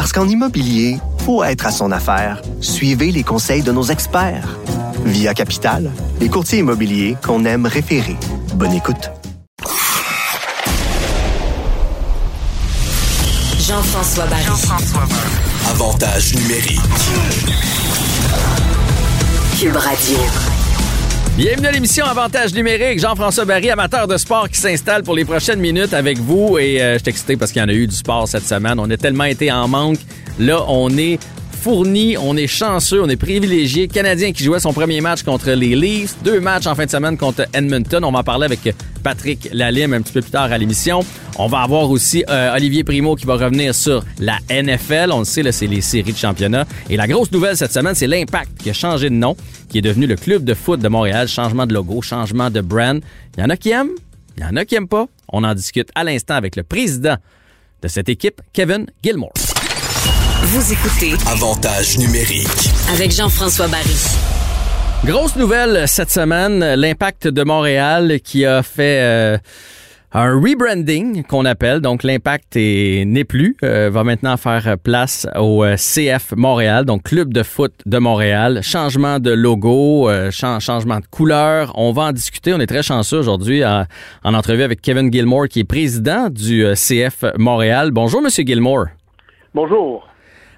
Parce qu'en immobilier, faut être à son affaire. Suivez les conseils de nos experts. Via Capital, les courtiers immobiliers qu'on aime référer. Bonne écoute. Jean-François Barry. Avantage numérique. Cube Radio. Bienvenue à l'émission Avantage numérique. Jean-François Barry, amateur de sport qui s'installe pour les prochaines minutes avec vous. Et euh, je suis excité parce qu'il y en a eu du sport cette semaine. On a tellement été en manque. Là, on est fourni, on est chanceux, on est privilégié. Canadien qui jouait son premier match contre les Leafs, deux matchs en fin de semaine contre Edmonton. On va en parler avec Patrick Lalime un petit peu plus tard à l'émission. On va avoir aussi euh, Olivier Primo qui va revenir sur la NFL. On le sait, c'est les séries de championnat. Et la grosse nouvelle cette semaine, c'est l'Impact qui a changé de nom, qui est devenu le Club de foot de Montréal. Changement de logo, changement de brand. Il y en a qui aiment, il y en a qui aiment pas. On en discute à l'instant avec le président de cette équipe, Kevin Gilmore. Vous écoutez Avantage numérique. avec Jean-François Barry. Grosse nouvelle cette semaine, l'impact de Montréal qui a fait euh, un rebranding qu'on appelle. Donc l'impact est- n'est plus, euh, va maintenant faire place au euh, CF Montréal, donc Club de foot de Montréal. Changement de logo, euh, chan- changement de couleur. On va en discuter. On est très chanceux aujourd'hui en, en entrevue avec Kevin Gilmore qui est président du CF Montréal. Bonjour Monsieur Gilmore. Bonjour.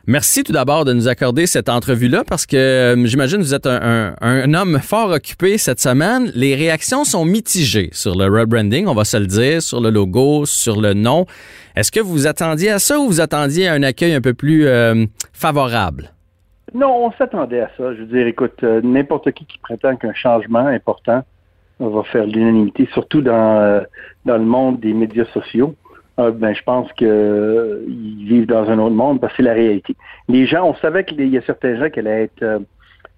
Merci tout d'abord de nous accorder cette entrevue-là parce que euh, j'imagine que vous êtes un homme fort occupé cette semaine. Les réactions sont mitigées sur le rebranding, on va se le dire, sur le logo, sur le nom. Est-ce que vous attendiez à ça ou vous attendiez à un accueil un peu plus euh, favorable? Non, on s'attendait à ça. Je veux dire, écoute, euh, n'importe qui qui prétend qu'un changement important va faire l'unanimité, surtout dans, euh, dans le monde des médias sociaux, euh, ben, je pense qu'ils vivent dans un autre monde parce que c'est la réalité. Les gens, on savait qu'il y a certains gens qui allaient être euh,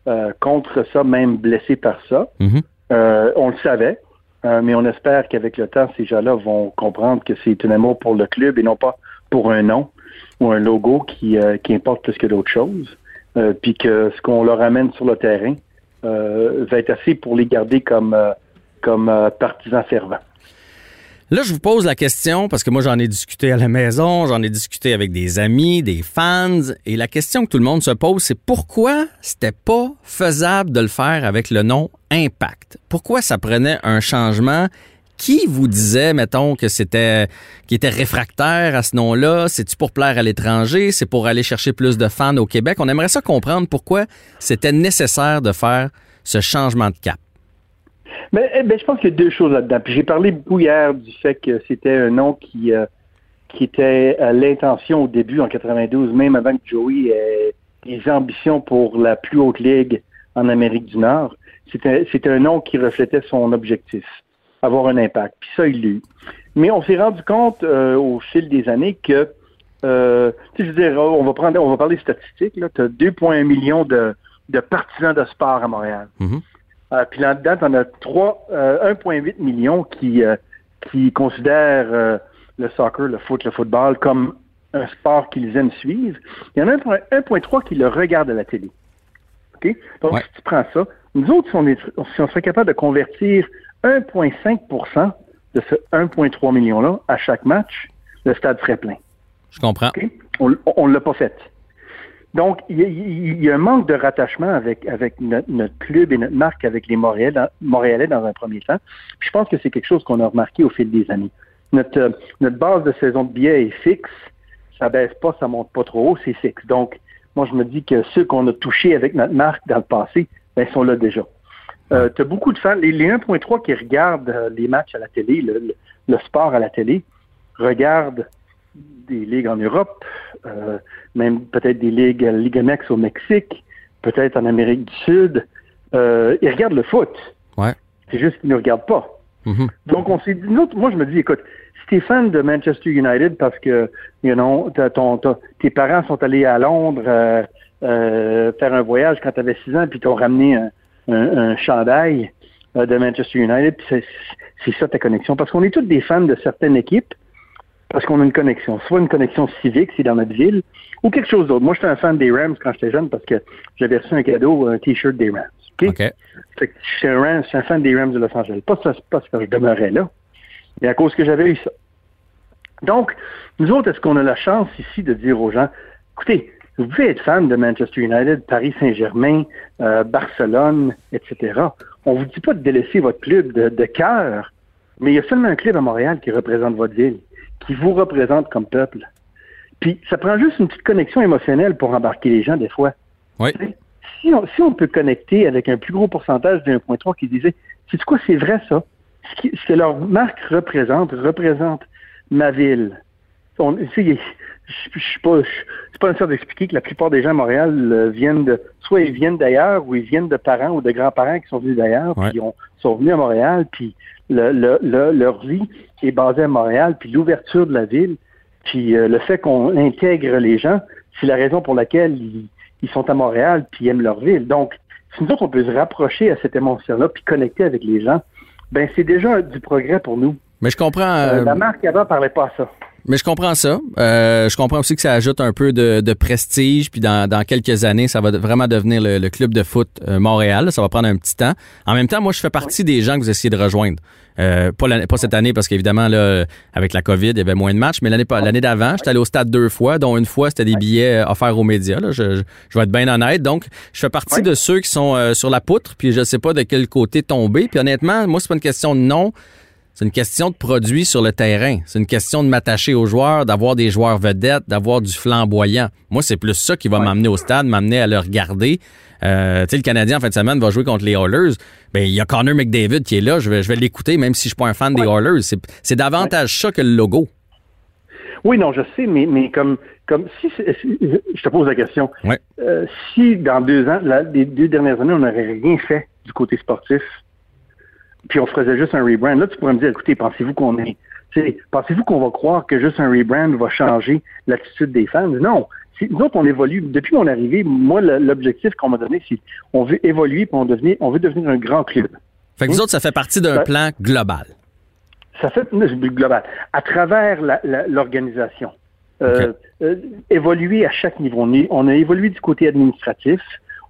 euh, contre ça, même blessés par ça. Mhm. Euh, on le savait, euh, mais on espère qu'avec le temps, ces gens-là vont comprendre que c'est un amour pour le club et non pas pour un nom ou un logo qui, euh, qui importe plus que d'autres choses. Euh, puis que ce qu'on leur amène sur le terrain euh, va être assez pour les garder comme, euh, comme euh, partisans fervents. Là, je vous pose la question parce que moi, j'en ai discuté à la maison, j'en ai discuté avec des amis, des fans, et la question que tout le monde se pose, c'est pourquoi c'était pas faisable de le faire avec le nom Impact? Pourquoi ça prenait un changement? Qui vous disait, mettons, que c'était, qui était réfractaire à ce nom-là? C'est-tu pour plaire à l'étranger? C'est pour aller chercher plus de fans au Québec? On aimerait ça comprendre pourquoi c'était nécessaire de faire ce changement de cap. Mais eh ben, je pense qu'il y a deux choses là-dedans. Puis j'ai parlé beaucoup hier du fait que c'était un nom qui, euh, qui était à l'intention au début, en 92, même avant que Joey ait des ambitions pour la plus haute ligue en Amérique du Nord. C'était c'était un nom qui reflétait son objectif, avoir un impact. Puis ça, il l'a eu. Mais on s'est rendu compte euh, au fil des années que, euh, tu sais, je veux dire, on va prendre, on va parler statistiques. Tu as 2,1 millions de, de partisans de sport à Montréal. Mhm. Euh, puis là-dedans, as trois, euh, 1,8 million qui, euh, qui considèrent euh, le soccer, le foot, le football comme un sport qu'ils aiment suivre. Il y en a 1,3 qui le regardent à la télé. OK? Donc, Ouais. si tu prends ça, nous autres, si on, est, si on serait capable de convertir 1,5% de ce 1,3 million-là à chaque match, le stade serait plein. Je comprends. On ne l'a pas fait. Donc, il y, y a un manque de rattachement avec, avec notre, notre club et notre marque avec les Montréalais dans, Montréalais dans un premier temps. Puis je pense que c'est quelque chose qu'on a remarqué au fil des années. Notre, euh, notre base de saison de billets est fixe. Ça baisse pas, ça monte pas trop haut, c'est fixe. Donc, moi, je me dis que ceux qu'on a touchés avec notre marque dans le passé, ben, sont là déjà. Euh, tu as beaucoup de fans, les, les 1.3 qui regardent euh, les matchs à la télé, le- le sport à la télé, regardent des ligues en Europe, euh, même peut-être des ligues, Ligue MX au Mexique, peut-être en Amérique du Sud. Euh, ils regardent le foot. Ouais. C'est juste qu'ils ne regardent pas. Mhm. Donc, on s'est dit, moi, je me dis, écoute, si tu es fan de Manchester United parce que, you know, ton, t'as- tes parents sont allés à Londres euh, euh, faire un voyage quand tu avais 6 ans, puis t'ont ramené un, un, un chandail euh, de Manchester United, c'est ça ta connexion. Parce qu'on est tous des fans de certaines équipes, parce qu'on a une connexion. Soit une connexion civique, c'est dans notre ville, ou quelque chose d'autre. Moi, j'étais un fan des Rams quand j'étais jeune parce que j'avais reçu un cadeau, un T-shirt des Rams. OK? OK. Fait que je suis un, Rams- je suis un fan des Rams de Los Angeles. Pas, parce que je demeurais là, mais à cause que j'avais eu ça. Donc, nous autres, est-ce qu'on a la chance ici de dire aux gens, écoutez, vous pouvez être fan de Manchester United, Paris Saint-Germain, euh, Barcelone, etc. On vous dit pas de délaisser votre club de, de cœur, mais il y a seulement un club à Montréal qui représente votre ville, qui vous représente comme peuple. Puis, ça prend juste une petite connexion émotionnelle pour embarquer les gens des fois Oui. si on, si on peut connecter avec un plus gros pourcentage de 1.3 qui disait, c'est quoi, c'est vrai ça? Ce, qui- ce que leur marque représente, représente ma ville. On, tu sais, je suis pas, je suis pas nécessaire d'expliquer que la plupart des gens à Montréal euh, viennent de, soit ils viennent d'ailleurs, ou ils viennent de parents ou de grands-parents qui sont venus d'ailleurs, Ouais. puis ils sont venus à Montréal, puis le, le- le- leur vie est basée à Montréal, puis l'ouverture de la ville, puis euh, le fait qu'on intègre les gens, c'est la raison pour laquelle ils, ils sont à Montréal puis ils aiment leur ville. Donc, si nous autres, on peut se rapprocher à cette émotion-là puis connecter avec les gens, ben c'est déjà du progrès pour nous. Mais je comprends. Euh, la marque avant parlait pas à ça. Mais je comprends ça. Euh, je comprends aussi que ça ajoute un peu de, de prestige, puis dans, dans quelques années, ça va vraiment devenir le, le club de foot euh, Montréal. Ça va prendre un petit temps. En même temps, moi, je fais partie des gens que vous essayez de rejoindre. Euh, pas, pas cette année, parce qu'évidemment, là, avec la COVID, il y avait moins de matchs, mais l'année l'année d'avant, j'étais allé au stade deux fois, dont une fois, c'était des billets euh, offerts aux médias. Là. Je, je, je vais être bien honnête. Donc, je fais partie de ceux qui sont euh, sur la poutre, puis je sais pas de quel côté tomber. Puis honnêtement, moi, c'est pas une question de nom. C'est une question de produit sur le terrain. C'est une question de m'attacher aux joueurs, d'avoir des joueurs vedettes, d'avoir du flamboyant. Moi, c'est plus ça qui va m'amener au stade, m'amener à le regarder. Euh, tu sais, le Canadien, en fin de semaine, va jouer contre les Oilers. Ben, il y a Connor McDavid qui est là. Je vais, je vais l'écouter, même si je suis pas un fan des Oilers. C'est, c'est davantage ça que le logo. Oui, non, je sais, mais, mais comme, comme si, je te pose la question. Euh, si dans deux ans, la- les deux dernières années, on n'aurait rien fait du côté sportif, puis on faisait juste un rebrand, là, tu pourrais me dire, écoutez, pensez-vous qu'on est, pensez-vous qu'on va croire que juste un rebrand va changer l'attitude des fans? Non. Nous autres, on évolue. Depuis mon arrivée, moi, l'objectif qu'on m'a donné, c'est on veut évoluer, puis on, devenir, on veut devenir un grand club. Fait que vous autres, ça fait partie d'un plan global. Ça fait global. À travers l'organisation. Euh, euh, évoluer à chaque niveau. On, est- on a évolué du côté administratif.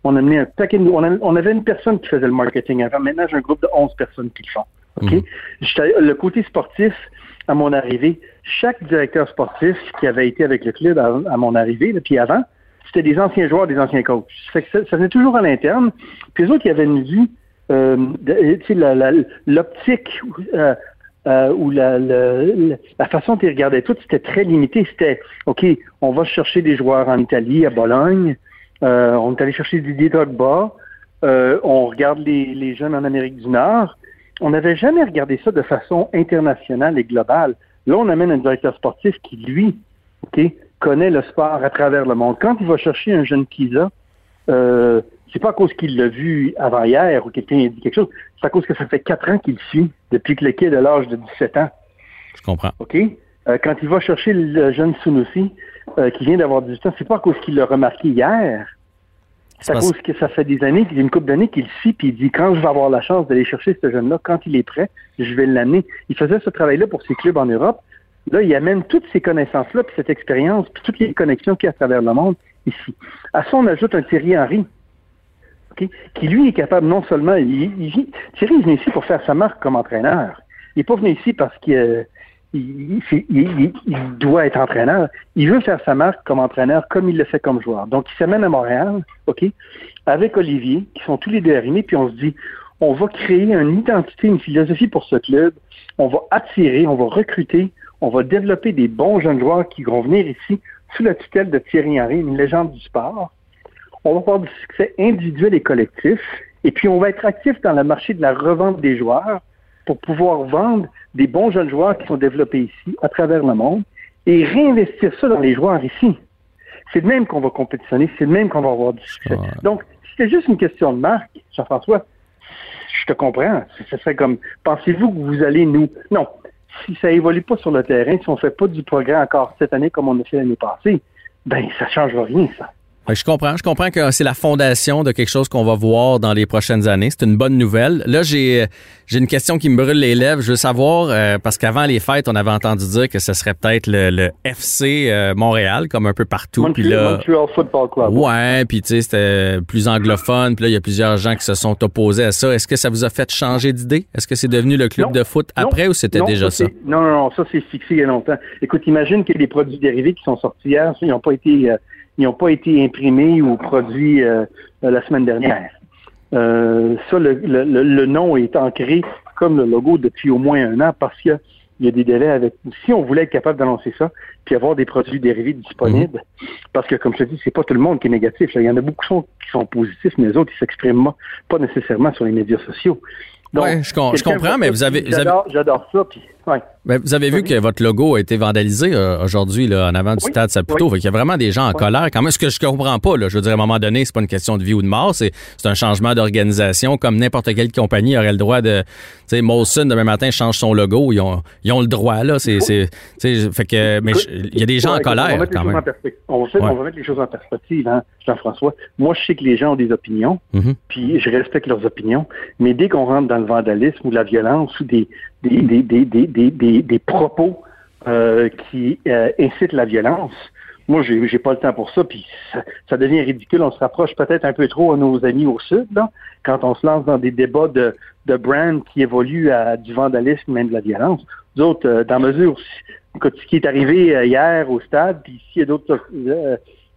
On a un paquet de, on, a- on avait une personne qui faisait le marketing avant. Maintenant, j'ai un groupe de 11 personnes qui le font. OK? Mhm. J'étais- Le côté sportif, à mon arrivée, chaque directeur sportif qui avait été avec le club à, à mon arrivée, là, puis avant, c'était des anciens joueurs, des anciens coachs. Ça, ça, ça venait toujours à l'interne. Puis les autres, ils avaient une vue, euh, l'optique euh, euh, ou la, la, la- la façon dont ils regardaient tout, c'était très limité. C'était, OK, on va chercher des joueurs en Italie, à Bologne. Euh, on est allé chercher Didier Drogba. Euh, on regarde les, les jeunes en Amérique du Nord. On n'avait jamais regardé ça de façon internationale et globale. Là, on amène un directeur sportif qui, lui, OK, connaît le sport à travers le monde. Quand il va chercher un jeune Kisa, euh, c'est pas à cause qu'il l'a vu avant hier ou quelqu'un a dit quelque chose, c'est à cause que ça fait quatre ans qu'il suit, depuis que le kid a l'âge de 17 ans. Je comprends. OK? Euh, quand il va chercher le jeune Sunusi, euh, qui vient d'avoir 18 ans, c'est pas à cause qu'il l'a remarqué hier. C'est à parce- cause que ça fait des années, qu'il a une couple d'années qu'il suit, puis il dit quand je vais avoir la chance d'aller chercher ce jeune-là, quand il est prêt, je vais l'amener. Il faisait ce travail-là pour ses clubs en Europe. Là, il amène toutes ces connaissances-là, puis cette expérience, puis toutes les connexions qu'il y a à travers le monde ici. À ça, on ajoute un Thierry Henry, OK, qui lui est capable non seulement, il, il- Thierry est venu ici pour faire sa marque comme entraîneur. Il n'est pas venu ici parce qu'il euh, il, doit être entraîneur. Il veut faire sa marque comme entraîneur comme il le fait comme joueur. Donc, il s'amène à Montréal, OK, avec Olivier, qui sont tous les deux arrimés, puis on se dit, on va créer une identité, une philosophie pour ce club. On va attirer, on va recruter, on va développer des bons jeunes joueurs qui vont venir ici sous la tutelle de Thierry Henry, une légende du sport. On va avoir du succès individuel et collectif. Et puis, on va être actif dans le marché de la revente des joueurs pour pouvoir vendre des bons jeunes joueurs qui sont développés ici, à travers le monde, et réinvestir ça dans les joueurs ici. C'est de même qu'on va compétitionner, c'est de même qu'on va avoir du succès. Ouais. Donc, si c'était juste une question de marque, Jean-François, je te comprends. Ce serait comme, pensez-vous que vous allez nous... Non. si ça évolue pas sur le terrain, si on fait pas du progrès encore cette année comme on a fait l'année passée, ben ça change rien, ça. Je comprends. Je comprends que c'est la fondation de quelque chose qu'on va voir dans les prochaines années. C'est une bonne nouvelle. Là, j'ai j'ai une question qui me brûle les lèvres. Je veux savoir, euh, parce qu'avant les fêtes, on avait entendu dire que ce serait peut-être le, le FC euh, Montréal, comme un peu partout. Montreal, puis là, Montreal Football Club. ouais, puis tu sais, c'était plus anglophone. Puis là, il y a plusieurs gens qui se sont opposés à ça. Est-ce que ça vous a fait changer d'idée? Est-ce que c'est devenu le club Non. de foot Non. après ou c'était déjà ça? Non, non, non, ça c'est fixé il y a longtemps. Écoute, imagine que les produits dérivés qui sont sortis hier, ça, ils n'ont pas été euh, ils n'ont pas été imprimés ou produits euh, euh, la semaine dernière. Euh, ça, le, le- le- le nom est ancré comme le logo depuis au moins un an parce qu'il y a des délais avec. Si on voulait être capable d'annoncer ça, puis avoir des produits dérivés disponibles, parce que comme je te dis, c'est pas tout le monde qui est négatif. Il y en a beaucoup qui sont, qui sont positifs, mais les autres, ils s'expriment pas nécessairement sur les médias sociaux. Ouais, je com- je quelqu'un comprends, mais vous avez- j'adore ça, puis ouais. Ben, vous avez vu que votre logo a été vandalisé euh, aujourd'hui là, en avant du Oui, stade Saputo. oui. Qu'il y a vraiment des gens en colère. Quand même, ce que je comprends pas, là, je veux dire, à un moment donné, c'est pas une question de vie ou de mort, c'est c'est un changement d'organisation. Comme n'importe quelle compagnie aurait le droit de... Tu sais, Molson, demain matin, change son logo. Ils ont, ils ont le droit, là. C'est, c'est, tu sais, fait que, mais il y a des gens en on colère, les quand même. On va, faire- Ouais. on va mettre les choses en perspective, hein, Jean-François. Moi, je sais que les gens ont des opinions, Mhm. puis je respecte leurs opinions, mais dès qu'on rentre dans le vandalisme ou la violence ou des, des, propos euh, qui euh, incitent la violence, moi, j'ai j'ai pas le temps pour ça, puis ça, devient ridicule. On se rapproche peut-être un peu trop à nos amis au Sud, quand on se lance dans des débats de, de brand qui évoluent à du vandalisme, même de la violence. Nous autres, euh, dans mesure, ce qui est arrivé euh, hier au stade, puis s'il y a d'autres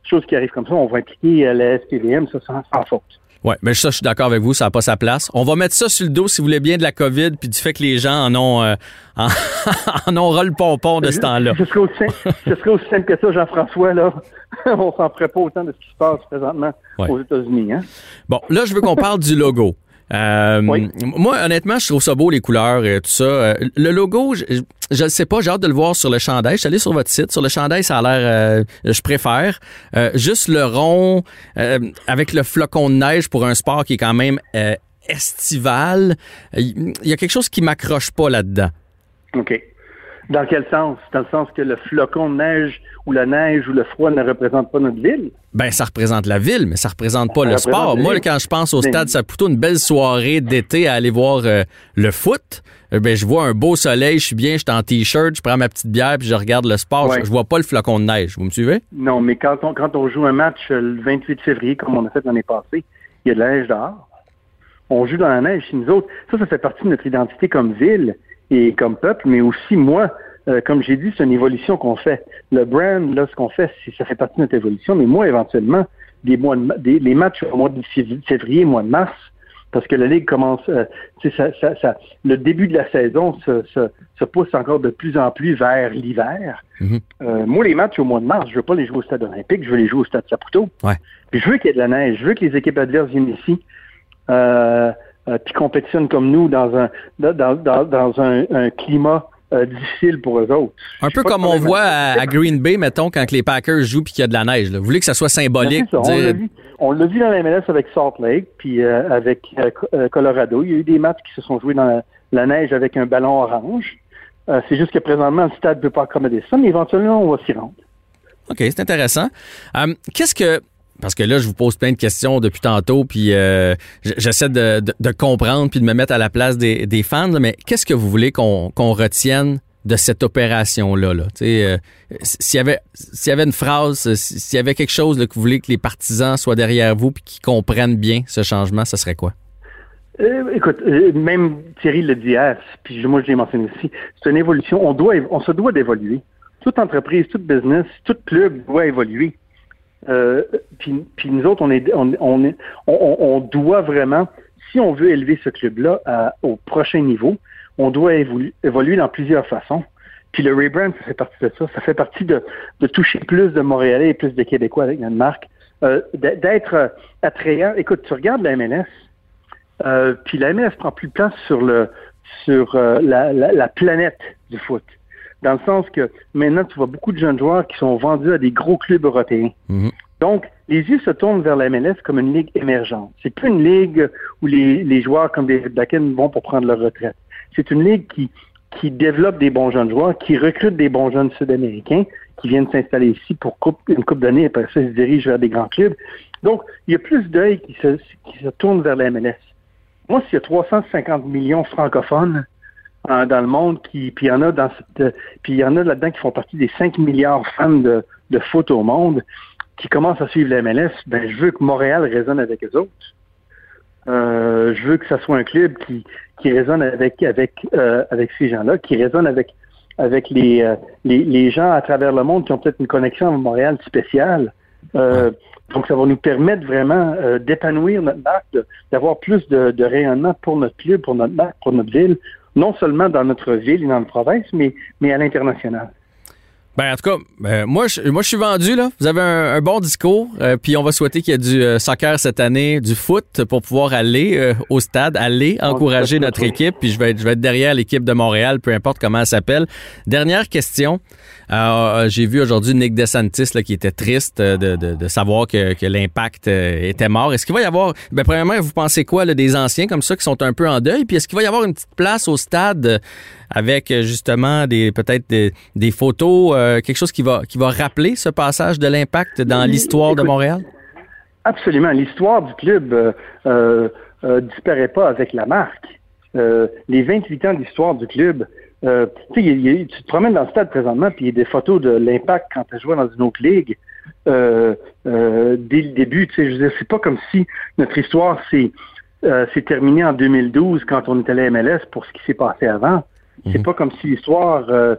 choses qui arrivent comme ça, on va impliquer la SPVM, ça sans, sans faute. Ouais, mais ça, je suis d'accord avec vous, ça n'a pas sa place. On va mettre ça sur le dos, si vous voulez bien, de la COVID, puis du fait que les gens en ont, euh, en, en ont ras le pompon de ce temps-là. Ce serait aussi simple, ce serait aussi simple que ça, Jean-François, là. on s'en ferait pas autant de ce qui se passe présentement Ouais. aux États-Unis, hein? Bon, là, je veux qu'on parle du logo. Euh, Oui. Moi, honnêtement, je trouve ça beau, les couleurs et tout ça. Euh, le logo, je je ne sais pas, j'ai hâte de le voir sur le chandail. Je suis allé sur votre site. Sur le chandail, ça a l'air... euh, je préfère. Euh, juste le rond euh, avec le flocon de neige pour un sport qui est quand même euh, estival. Il y a quelque chose qui m'accroche pas là-dedans. OK. Dans quel sens? Dans le sens que le flocon de neige ou la neige ou le froid ne représente pas notre ville? Ben, ça représente la ville, mais ça représente pas Ça le représente sport. Moi, quand je pense au stade Saputo, une belle soirée d'été à aller voir euh, le foot, euh, ben, je vois un beau soleil, je suis bien, je suis en t-shirt, je prends ma petite bière puis je regarde le sport. Ouais. Je, je vois pas le flocon de neige. Vous me suivez? Non, mais quand on, quand on joue un match euh, le 28 février, comme on a fait l'année passée, il y a de la neige dehors. On joue dans la neige chez nous autres. Ça, ça fait partie de notre identité comme ville et comme peuple, mais aussi moi, euh, comme j'ai dit, c'est une évolution qu'on fait. Le brand, là, ce qu'on fait, ça fait partie de notre évolution, mais moi, éventuellement, des mois de des, les matchs au mois de fév- février, mois de mars, parce que la Ligue commence, euh, tu sais, ça, ça, ça- le début de la saison se, se, se pousse encore de plus en plus vers l'hiver. Euh, moi, les matchs au mois de mars, je veux pas les jouer au stade olympique, je veux les jouer au stade Saputo. Ouais. Puis je veux qu'il y ait de la neige, je veux que les équipes adverses viennent ici, euh, euh, puis compétitionnent comme nous dans un dans, dans, dans un, un climat euh, difficile pour eux autres. Un peu comme on voit à, à Green Bay, mettons, quand les Packers jouent puis qu'il y a de la neige. là. Vous voulez que ça soit symbolique? Ben, ça, on dire- l'a vu. On l'a vu dans la MLS avec Salt Lake, puis euh, avec euh, Co- Colorado. Il y a eu des matchs qui se sont joués dans la, la neige avec un ballon orange. C'est juste que présentement, le stade ne peut pas accommoder ça, mais éventuellement, on va s'y rendre. OK, c'est intéressant. Qu'est-ce que. Parce que là, je vous pose plein de questions depuis tantôt, puis euh, j'essaie de, de- de comprendre puis de me mettre à la place des, des fans, là, mais qu'est-ce que vous voulez qu'on qu'on retienne de cette opération-là? Là? Euh, S'il y, avait- y avait une phrase, euh, s'il y avait quelque chose là, que vous voulez que les partisans soient derrière vous puis qu'ils comprennent bien ce changement, ce serait quoi? Euh, écoute, euh, même Thierry le dit hier, puis moi je l'ai mentionné aussi, c'est une évolution. On doit, on se doit d'évoluer. Toute entreprise, tout business, tout club doit évoluer. Euh, puis, nous autres, on est, on, est- on, doit vraiment, si on veut élever ce club-là au prochain niveau, on doit évolu- évoluer dans plusieurs façons. Puis le rebrand, ça fait partie de ça. Ça fait partie de, toucher plus de Montréalais et plus de Québécois avec notre marque. Euh, D'être euh, attrayant. Écoute, tu regardes la MLS, puis la MLS prend plus de place sur le sur la planète du foot. Dans le sens que maintenant, tu vois beaucoup de jeunes joueurs qui sont vendus à des gros clubs européens. Mhm. Donc, les yeux se tournent vers la MLS comme une ligue émergente. C'est plus une ligue où les, les joueurs comme David Beckham vont pour prendre leur retraite. C'est une ligue qui qui développe des bons jeunes joueurs, qui recrute des bons jeunes sud-américains qui viennent s'installer ici pour une coupe d'années et après ça, ils se dirigent vers des grands clubs. Donc, il y a plus d'œil qui se, qui se tournent vers la MLS. Moi, s'il y a 350 millions francophones euh, dans le monde, qui, puis il y en a dans cette, puis il y en a là-dedans qui font partie des 5 milliards fans de, de foot au monde, qui commencent à suivre la MLS, ben je veux que Montréal résonne avec eux autres. Euh, je veux que ça soit un club qui, qui résonne avec avec euh, avec ces gens-là, qui résonne avec avec les, euh, les, les gens à travers le monde qui ont peut-être une connexion à Montréal spéciale. Euh, donc, ça va nous permettre vraiment euh, d'épanouir notre marque, d'avoir plus de, de, rayonnement pour notre club, pour notre marque, pour notre ville, non seulement dans notre ville et dans notre province, mais, mais à l'international. Ben, en tout cas, ben, moi, je, moi, je suis vendu, là. Vous avez un, un bon discours, euh, puis on va souhaiter qu'il y ait du euh, soccer cette année, du foot, pour pouvoir aller euh, au stade, aller encourager notre équipe, puis je vais être, je vais être derrière l'équipe de Montréal, peu importe comment elle s'appelle. Dernière question. J'ai vu aujourd'hui Nick DeSantis, là, qui était triste de, de, de savoir que, que l'impact était mort. Est-ce qu'il va y avoir, ben, premièrement, vous pensez quoi, là, des anciens comme ça qui sont un peu en deuil, puis est-ce qu'il va y avoir une petite place au stade avec justement des peut-être des, des photos euh, quelque chose qui va, qui va rappeler ce passage de l'impact dans l'histoire de Montréal? Absolument. L'histoire du club euh, euh, disparaît pas avec la marque. les 28 ans d'histoire du club, tu te promènes dans le stade présentement, puis il y a des photos de l'impact quand tu as joué dans une autre ligue. dès le début, tu sais, je veux dire, c'est pas comme si notre histoire s'est terminée en 2012 quand on était à la MLS pour ce qui s'est passé avant. C'est mhm. pas comme si l'histoire euh,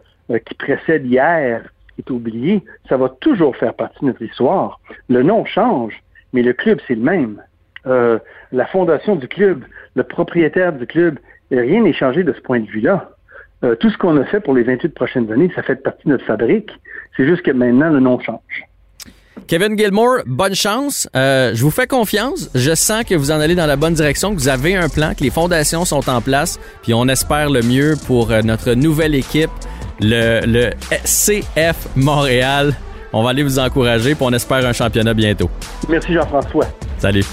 qui précède hier est oublié, ça va toujours faire partie de notre histoire. Le nom change, mais le club, c'est le même. Euh, la fondation du club, le propriétaire du club, rien n'est changé de ce point de vue-là. Euh, tout ce qu'on a fait pour les 28 prochaines années, ça fait partie de notre fabrique. C'est juste que maintenant, le nom change. Kevin Gilmore, bonne chance. Euh, je vous fais confiance. Je sens que vous en allez dans la bonne direction, que vous avez un plan, que les fondations sont en place, puis on espère le mieux pour euh, notre nouvelle équipe le, le CF Montréal. On va aller vous encourager, puis on espère un championnat bientôt. Merci Jean-François. Salut.